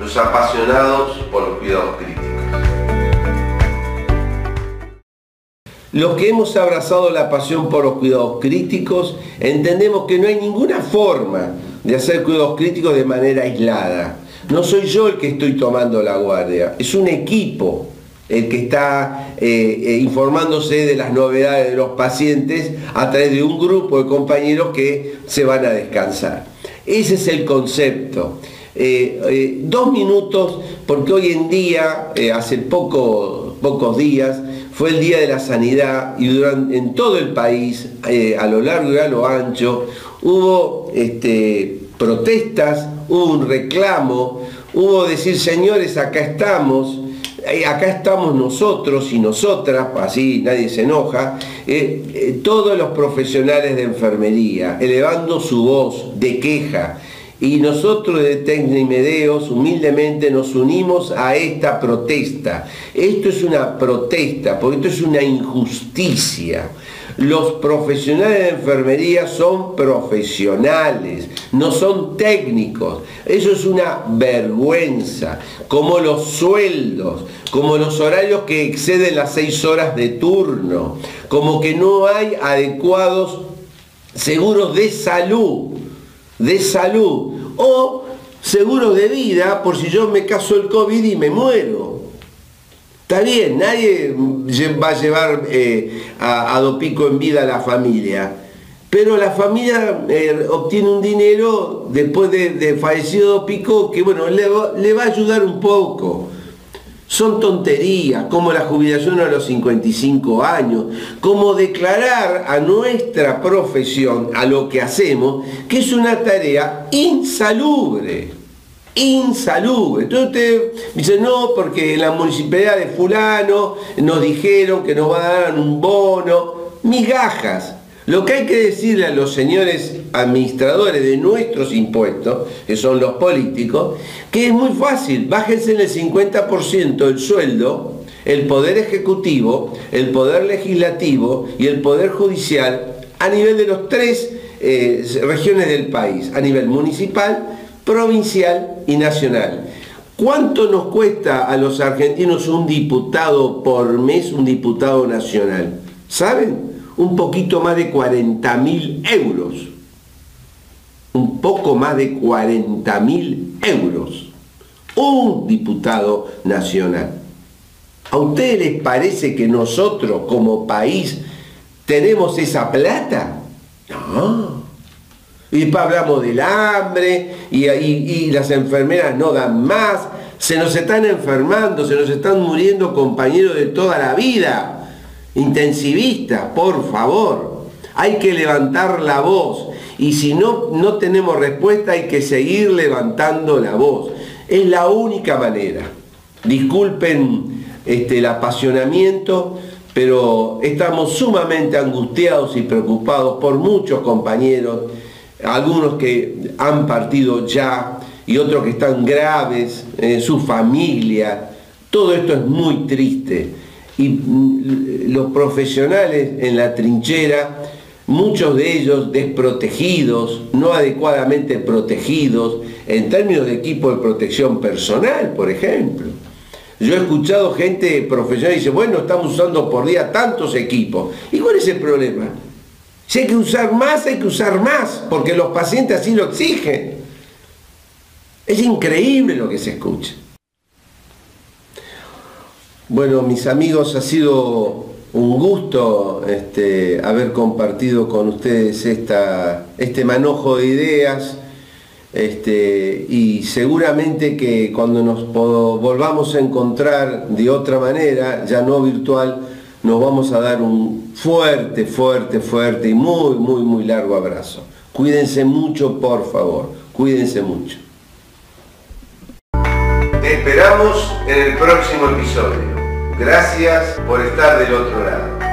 los apasionados por los cuidados críticos. Los que hemos abrazado la pasión por los cuidados críticos entendemos que no hay ninguna forma de hacer cuidados críticos de manera aislada. No soy yo el que estoy tomando la guardia, es un equipo el que está eh, eh, informándose de las novedades de los pacientes a través de un grupo de compañeros que se van a descansar. Ese es el concepto. Eh, dos minutos, porque hoy en día, hace poco, pocos días, fue el Día de la Sanidad y durante, en todo el país, a lo largo y a lo ancho, hubo este, protestas, hubo un reclamo, hubo decir, señores, acá estamos, acá estamos nosotros y nosotras, así nadie se enoja, eh, eh, todos los profesionales de enfermería, elevando su voz de queja. Y nosotros de Tecnimedeos humildemente nos unimos a esta protesta. Esto es una protesta, porque esto es una injusticia. Los profesionales de enfermería son profesionales, no son técnicos. Eso es una vergüenza, como los sueldos, como los horarios que exceden las seis horas de turno, como que no hay adecuados seguros de salud, de salud, o seguros de vida por si yo me caso el COVID y me muero. Está bien, nadie va a llevar eh, a, Dopico en vida a la familia, pero la familia eh, obtiene un dinero después de, fallecido Dopico que bueno, le va, a ayudar un poco. Son tonterías, como la jubilación a los 55 años, como declarar a nuestra profesión, a lo que hacemos, que es una tarea insalubre insalubre. Entonces usted dice, no, porque la municipalidad de fulano nos dijeron que nos va a dar un bono, migajas. Lo que hay que decirle a los señores administradores de nuestros impuestos, que son los políticos, que es muy fácil, bájense en el 50% el sueldo, el poder ejecutivo, el poder legislativo y el poder judicial a nivel de los tres eh, regiones del país, a nivel municipal, provincial y nacional. ¿Cuánto nos cuesta a los argentinos un diputado por mes, un diputado nacional? ¿Saben? Un poquito más de 40 mil euros. Un poco más de 40 mil euros. Un diputado nacional. ¿A ustedes les parece que nosotros como país tenemos esa plata? No. Y después hablamos del hambre y, y, las enfermeras no dan más. Se nos están enfermando, se nos están muriendo compañeros de toda la vida. Intensivistas, por favor. Hay que levantar la voz. Y si no, no tenemos respuesta, hay que seguir levantando la voz. Es la única manera. Disculpen este, el apasionamiento, pero estamos sumamente angustiados y preocupados por muchos compañeros algunos que han partido ya y otros que están graves, en su familia. Todo esto es muy triste. Y mm, los profesionales en la trinchera, muchos de ellos desprotegidos, no adecuadamente protegidos, en términos de equipo de protección personal, por ejemplo. Yo he escuchado gente profesional y dice, bueno, estamos usando por día tantos equipos. ¿Y cuál es el problema? Si hay que usar más, hay que usar más, porque los pacientes así lo exigen. Es increíble lo que se escucha. Bueno, mis amigos, ha sido un gusto este, haber compartido con ustedes esta, este manojo de ideas este, y seguramente que cuando nos volvamos a encontrar de otra manera, ya no virtual, nos vamos a dar un fuerte, fuerte, fuerte y muy, muy, muy largo abrazo. Cuídense mucho, por favor. Cuídense mucho. Te esperamos en el próximo episodio. Gracias por estar del otro lado.